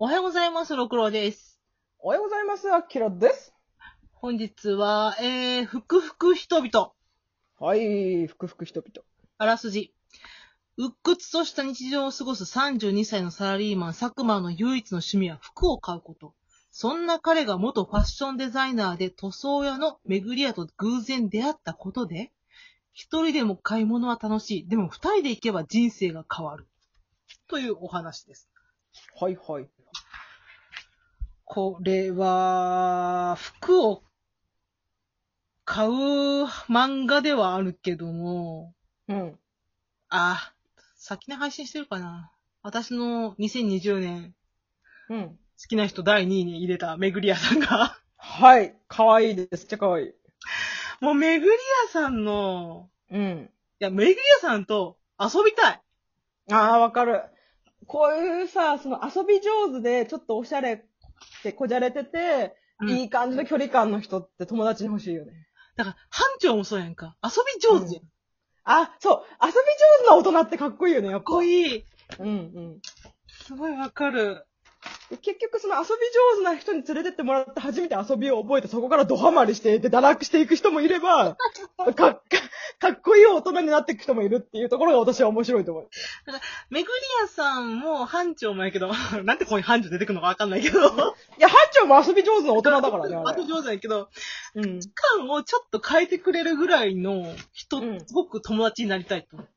おはようございます、六郎です。おはようございます。あきらです。本日は、えー、ふくふく人々、はい、ふくふく人々。あらすじ。鬱屈とした日常を過ごす32歳のサラリーマン、佐久間の唯一の趣味は服を買うこと。そんな彼が元ファッションデザイナーで塗装屋の巡り屋と偶然出会ったことで、一人でも買い物は楽しい。でも二人で行けば人生が変わる。というお話です。はいはい。これは、服を買う漫画ではあるけども、うん。あ、先に配信してるかな私の2020年うん。好きな人第2位に入れためぐり屋さんが、はい。かわいいです。めっちゃかわいい。もうめぐり屋さんの、うん。いや、めぐり屋さんと遊びたい。ああ、わかる。こういうさ、その遊び上手で、ちょっとおしゃれでこじゃれてて、うんいい感じの距離感の人って友達に欲しいよね。だから、班長もそうやんか。遊び上手やん。かあ、そう。遊び上手な大人ってかっこいいよね、やっっぱ。こいい。うんうん。すごいわかる。で結局その遊び上手な人に連れてってもらって初めて遊びを覚えてそこからドハマりしていて堕落していく人もいれば、かかかっこいい大人になっていく人もいるっていうところが私は面白いと思う。めぐり屋さんも班長もやけど、なんでここに班長出てくるのかわかんないけど。いや、班長も遊び上手な大人だからね、あれ。あと上手やけど、うん。期間をちょっと変えてくれるぐらいの人、うんすごく友達になりたいと思う。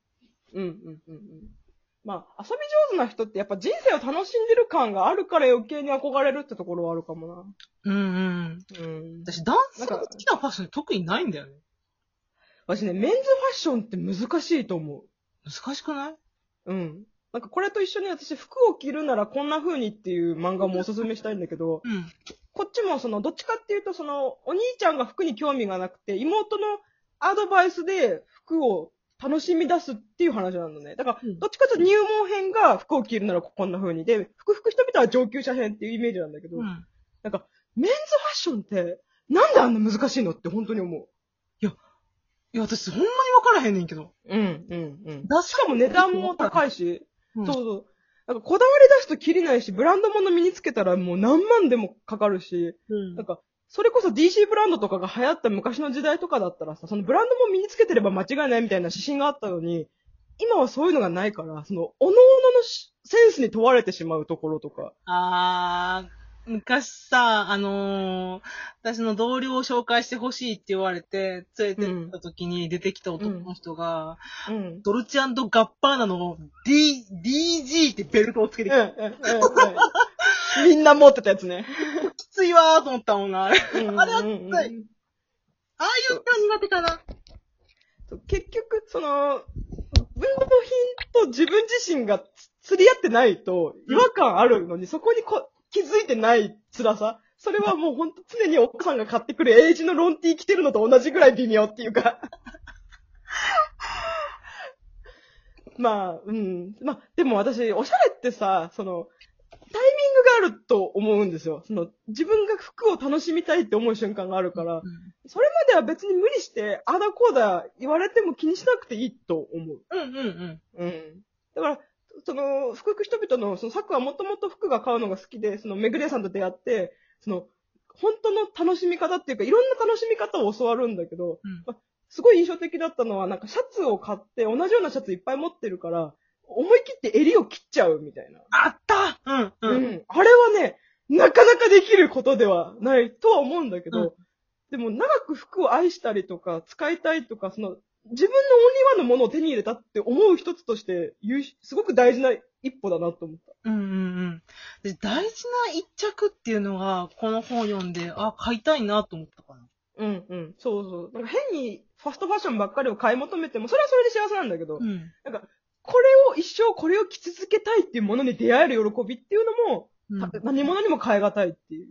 うん、うん、うん。うんまあ、遊び上手な人ってやっぱ人生を楽しんでる感があるから余計に憧れるってところはあるかもな。うんうん。うん。私、男性が好きなファッション特にないんだよね。私ね、メンズファッションって難しいと思う。難しくない？うん。なんかこれと一緒に私服を着るならこんな風にっていう漫画もおすすめしたいんだけど、うん。こっちもその、どっちかっていうとその、お兄ちゃんが服に興味がなくて、妹のアドバイスで服を楽しみ出すっていう話なのね。だから、うんどっちかというと入門編が服を着るならこんな風にで、服服人々は上級者編っていうイメージなんだけど、うん。なんか、メンズファッションって、なんであんな難しいのって本当に思う。いや、私、ほんまに分からへんねんけど。うん、うん、うん。だしかも値段も高いし、うんそうそう。なんかこだわり出すと切りないし、ブランド物身につけたらもう何万でもかかるし、うんなんか、それこそ DC ブランドとかが流行った昔の時代とかだったらさ、そのブランドも身につけてれば間違いないみたいな指針があったのに、今はそういうのがないから、その、おのおののしセンスに問われてしまうところとか。あー、昔さ、あのー、私の同僚を紹介してほしいって言われて、連れてった時に出てきた男の人が、うん。ドルチアンドガッパーナの D、DG ってベルトをつけてきて、うん、うん、うん。みんな持ってたやつね。きついわーと思ったもんな、あれ。あれうんはつうんらいああいう感じ苦手かな。結局、その、運動品と自分自身がつ釣り合ってないと違和感あるのに、そこにこ気づいてない辛さ。それはもうほんと常に奥さんが買ってくるエイジのロンティー着てるのと同じぐらい微妙っていうか。まあ、うん。まあ、でも私、おしゃれってさ、その、タイミングがあると思うんですよ。その、自分が服を楽しみたいって思う瞬間があるから、それまでは別に無理して、ああだこうだ言われても気にしなくていいと思う。うんうんうん。うん。だから、その、服く人々の、その、サクはもともと服が買うのが好きで、その、めぐれさんと出会って、その、本当の楽しみ方っていうか、いろんな楽しみ方を教わるんだけど、うんますごい印象的だったのは、なんかシャツを買って、同じようなシャツいっぱい持ってるから、思い切って襟を切っちゃうみたいな。あったうんう。うんん。あれはね、なかなかできることではないとは思うんだけど、うんでも長く服を愛したりとか、使いたいとか、その、自分のお庭のものを手に入れたって思う一つとして、優秀すごく大事な一歩だなと思った。うんうんうん。で、大事な一着っていうのが、この本読んで、あ、買いたいなと思ったかな。うんうん。そうそう。なんか変にファストファッションばっかりを買い求めても、それはそれで幸せなんだけど、うん。なんか、これを一生これを着続けたいっていうものに出会える喜びっていうのも、うんた何者にも変え難いっていう。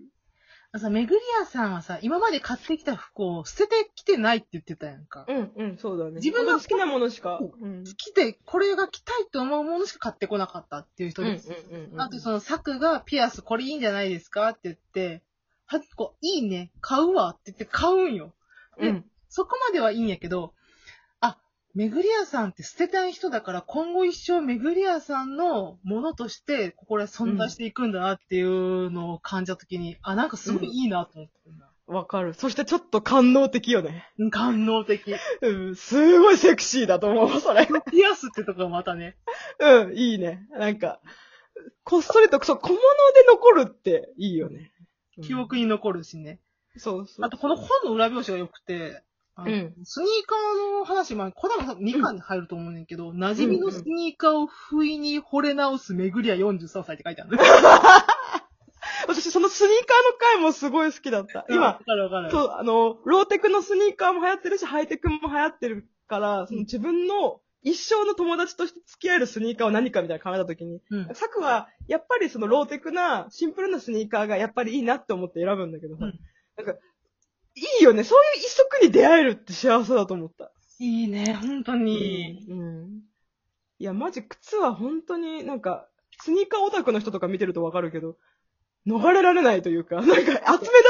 あさ、めぐり屋さんはさ、今まで買ってきた服を捨ててきてないって言ってたやんか。うんうん、そうだね。自分が好きなものしか。うん。好きで、これが着たいと思うものしか買ってこなかったっていう人です。うんうんうん。あとその、サクがピアスこれいいんじゃないですかって言って、はこいいね、買うわって言って買うんよ。うん。そこまではいいんやけど、あ、めぐり屋さんって捨てたい人だから、今後一生めぐり屋さんのものとして、ここで存在していくんだなっていうのを感じたときに、あ、なんかすごいいいなと思ってんだ。わかる。そしてちょっと官能的よね。うん官能的。うん、すごいセクシーだと思う、それ。ピアスってとこがまたね。うん、いいね。なんか、こっそりと、そう、小物で残るっていいよね。記憶に残るしね。そうそう。あと、この本の裏表紙が良くて、あのうんスニーカーの話、まあ、これは2巻に入ると思うねんけど、馴染みのスニーカーを不意に惚れ直すめぐりや43歳って書いてある。私、そのスニーカーの回もすごい好きだった。わ今、かるわかる。そう、あの、ローテクのスニーカーも流行ってるし、ハイテクも流行ってるから、その自分の一生の友達として付き合えるスニーカーは何かみたいな考えたときに、うん。サクは、やっぱりそのローテクな、シンプルなスニーカーがやっぱりいいなって思って選ぶんだけどさ、うんなんか、いいよね。そういう一足に出会えるって幸せだと思った。いいね、本当に。うん。いや、マジ靴は本当になんか、スニーカーオタクの人とか見てるとわかるけど、逃れられないというか、なんか集め出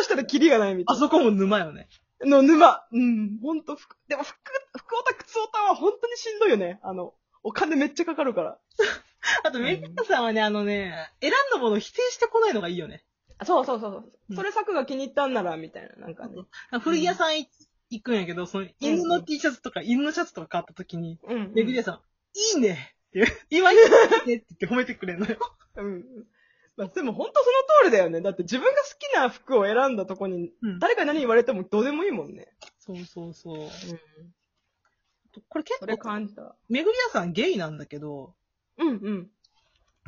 したらキリがないみたいあそこも沼よね。な。の沼。うん、ほんと、服でも服、服オタ靴オタは本当にしんどいよね。あの、お金めっちゃかかるから。あと、メイクさんはね、あのね、選んだものを否定してこないのがいいよね。そうそうそううそう。それ作が気に入ったんなら、みたいな、なんかね。古着屋さんい行くんやけど、その犬の T シャツとか犬のシャツとか買った時に、うん。めぐり屋さん、いいねっていう、今いいねって言って褒めてくれるのよ。うん。まあ、でも本当その通りだよね。だって自分が好きな服を選んだとこに、うん。誰かに何言われてもどうでもいいもんね。そうそうそう。うん。これ結それ構、感じた。めぐり屋さんゲイなんだけど、うんうん。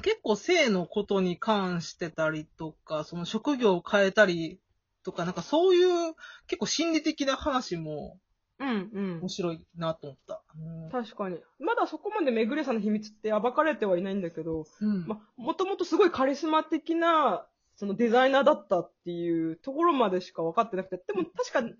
結構性のことに関してたりとか、その職業を変えたりとか、なんかそういう結構心理的な話もうんうん面。白いなと思った。うん確かに。まだそこまでめぐれさんの秘密って暴かれてはいないんだけど、うん。ま、もともとすごいカリスマ的な、そのデザイナーだったっていうところまでしか分かってなくて、でも確か何か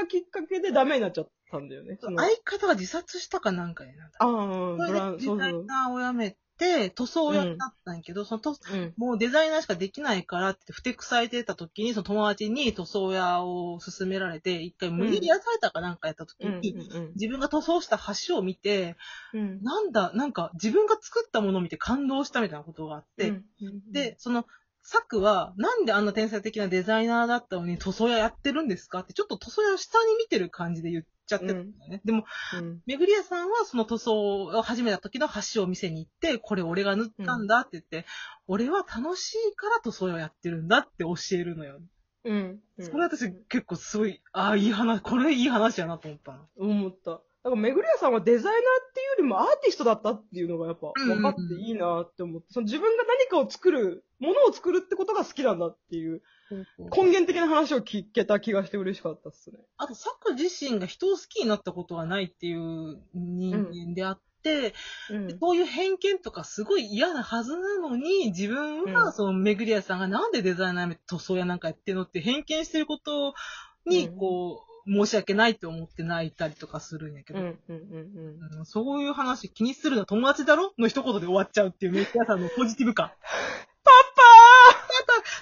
がきっかけでダメになっちゃったんだよね。その相方が自殺したかなんかにな。ああ、ブラン、そデそうそう。ザイナーを辞めて、塗装屋になったんやけど、その塗うん。もうデザイナーしかできないからってふてくされてた時に、その友達に塗装屋を勧められて、一回無理やりやされたかなんかやった時うん。に、うん。自分が塗装した橋を見て、うん。なんだ、なんか自分が作ったものを見て感動したみたいなことがあって、うん、で、その、サクは、なんであんな天才的なデザイナーだったのに塗装屋やってるんですか？って、ちょっと塗装屋を下に見てる感じで言っちゃってたんだよね。でも、うん、めぐり屋さんはその塗装を始めた時の橋を店に行って、これ俺が塗ったんだって言って、俺は楽しいから塗装屋をやってるんだって教えるのよ。うん。それ私結構すごい、ああ、いい話、これいい話やなと思ったの。思った。だから、めぐり屋さんはデザイナーっていうよりもアーティストだったっていうのがやっぱ分かっていいなって思って、その自分が何かを作る、ものを作るってことが好きなんだっていう根源的な話を聞けた気がして嬉しかったっすね。あと、サク自身が人を好きになったことはないっていう人間であって、うん。そういう偏見とかすごい嫌なはずなのに、自分は、うんその、めぐり屋さんがなんでデザイナーで塗装屋なんかやってるのって偏見してることに、うんこう、申し訳ないと思って泣いたりとかするんやけど、そういう話気にするのは友達だろの一言で終わっちゃうっていうめぐり屋さんのポジティブ感。パ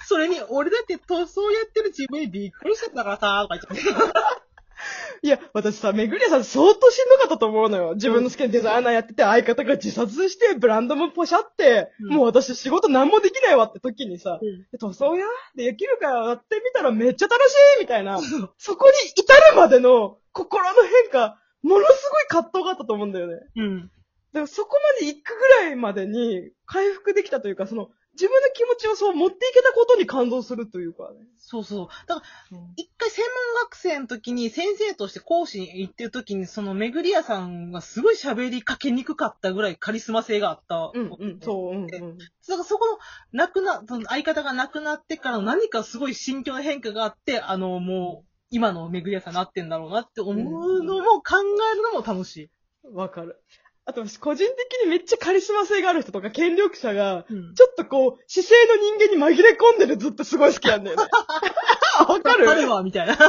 それに、俺だって塗装やってる自分にびっくりしちゃったからさ、とか言って。いや、私さ、めぐり屋さん相当しんどかったと思うのよ。自分の好きなデザイナーやってて、相方が自殺して、ブランドもポシャって、うんもう私仕事何もできないわって時にさ、うんで塗装屋できるからやってみたらめっちゃ楽しいみたいな、そこに至るまでの心の変化、ものすごい葛藤があったと思うんだよね。うん。だからそこまで行くぐらいまでに回復できたというか、その、自分の気持ちをそう持っていけたことに感動するというかね。そうそう。だから、一回専門学生の時に先生として講師に行ってる時に、そのめぐり屋さんがすごい喋りかけにくかったぐらいカリスマ性があった。うん、うん、そう、うん、うん。だからそこの、亡くな、その相方が亡くなってからの何かすごい心境の変化があって、あの、もう、今のめぐり屋さんになってんだろうなって思うのも考えるのも楽しい。わかる。あと、私個人的にめっちゃカリスマ性がある人とか権力者が、うん。ちょっとこう、姿勢の人間に紛れ込んでるずっとすごい好きなんだよね。わかる？あるわ、みたいな。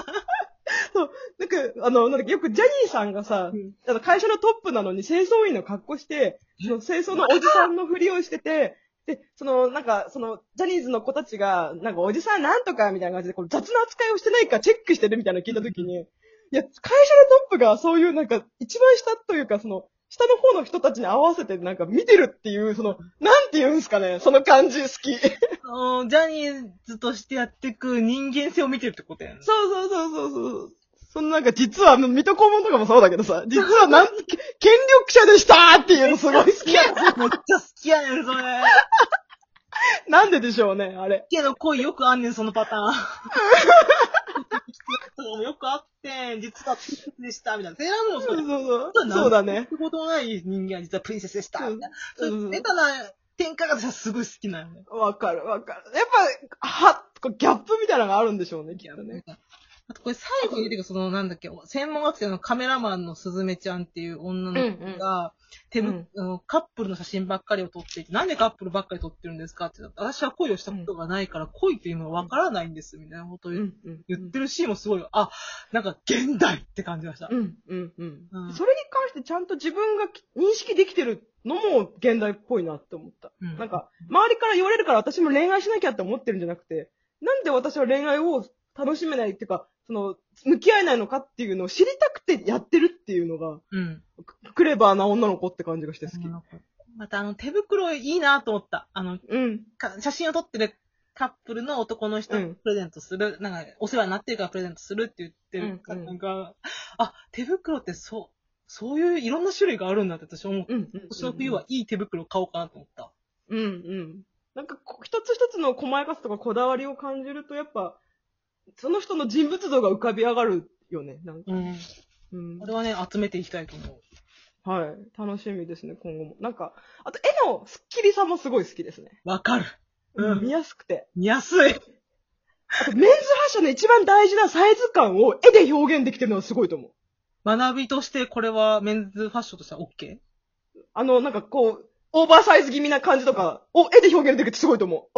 なんか、あの、なんだっけ、よくジャニーさんがさ、うんあの会社のトップなのに清掃員の格好して、その清掃のおじさんのふりをしてて、で、その、なんか、その、ジャニーズの子たちが、なんか、おじさんなんとかみたいな感じで、こう雑な扱いをしてないかチェックしてるみたいなの聞いたときに、いや、会社のトップがそういうなんか、一番下というか、その、下の方の人たちに合わせてなんか見てるっていう、その、なんて言うんすかね、その感じ好き。うんジャニーズとしてやっていく人間性を見てるってことやね。そうそうそうそうそう。そのなんか実は、あの、水戸黄門とかもそうだけどさ、実はなん、権力者でしたーっていうのすごい好き。めっちゃ好きやねん、それ。なんででしょうね、あれ。けど恋よくあんねん、そのパターン。よくあってん、実はプリンセスでした、みたいな。セーラームーンもそそうそうそう。そうだね。ってことのない人間は実はプリンセスでした、みたいな。そううんいうベタな展開が私はすごい好きなのね。わかるわかる。やっぱ、は、こうギャップみたいなのがあるんでしょうね、きっとね。あとこれ最後に出てくる、そのなんだっけ、専門学生のカメラマンのすずめちゃんっていう女の子が、手ぶうん。カップルの写真ばっかりを撮っていて、なんでカップルばっかり撮ってるんですかって私は恋をしたことがないから、恋っていうのはわからないんです、みたいなことを言,、ってるシーンもすごい、あ、なんか現代って感じがした。うん、うん、うん。うん。それに関してちゃんと自分が認識できてるのも現代っぽいなって思った。うん。なんか、周りから言われるから私も恋愛しなきゃって思ってるんじゃなくて、なんで私は恋愛を楽しめないっていうか、その、向き合えないのかっていうのを知りたくてやってるっていうのが、うん。クレバーな女の子って感じがして好き。またあの手袋いいなと思った。あの、うん。か写真を撮ってるカップルの男の人にうんプレゼントする、なんか、お世話になってるからプレゼントするって言ってるから、うんなんか、あ、手袋ってそう、そういういろんな種類があるんだって私思って、うん。うん。今年の冬はいい手袋買おうかなと思った。うんうん。なんかこ、一つ一つの細やかさとかこだわりを感じると、やっぱ、その人の人物像が浮かび上がるよね。なんかうん。うんこ。れはね、集めていきたいと思う。はい。楽しみですね、今後も。なんか、あと絵のスッキリさもすごい好きですね。わかる。うん見やすくて。見やすい。あと、メンズファッションの一番大事なサイズ感を絵で表現できてるのはすごいと思う。学びとしてこれはメンズファッションとしては OK? あの、なんかこう、オーバーサイズ気味な感じとかを絵で表現できてすごいと思う。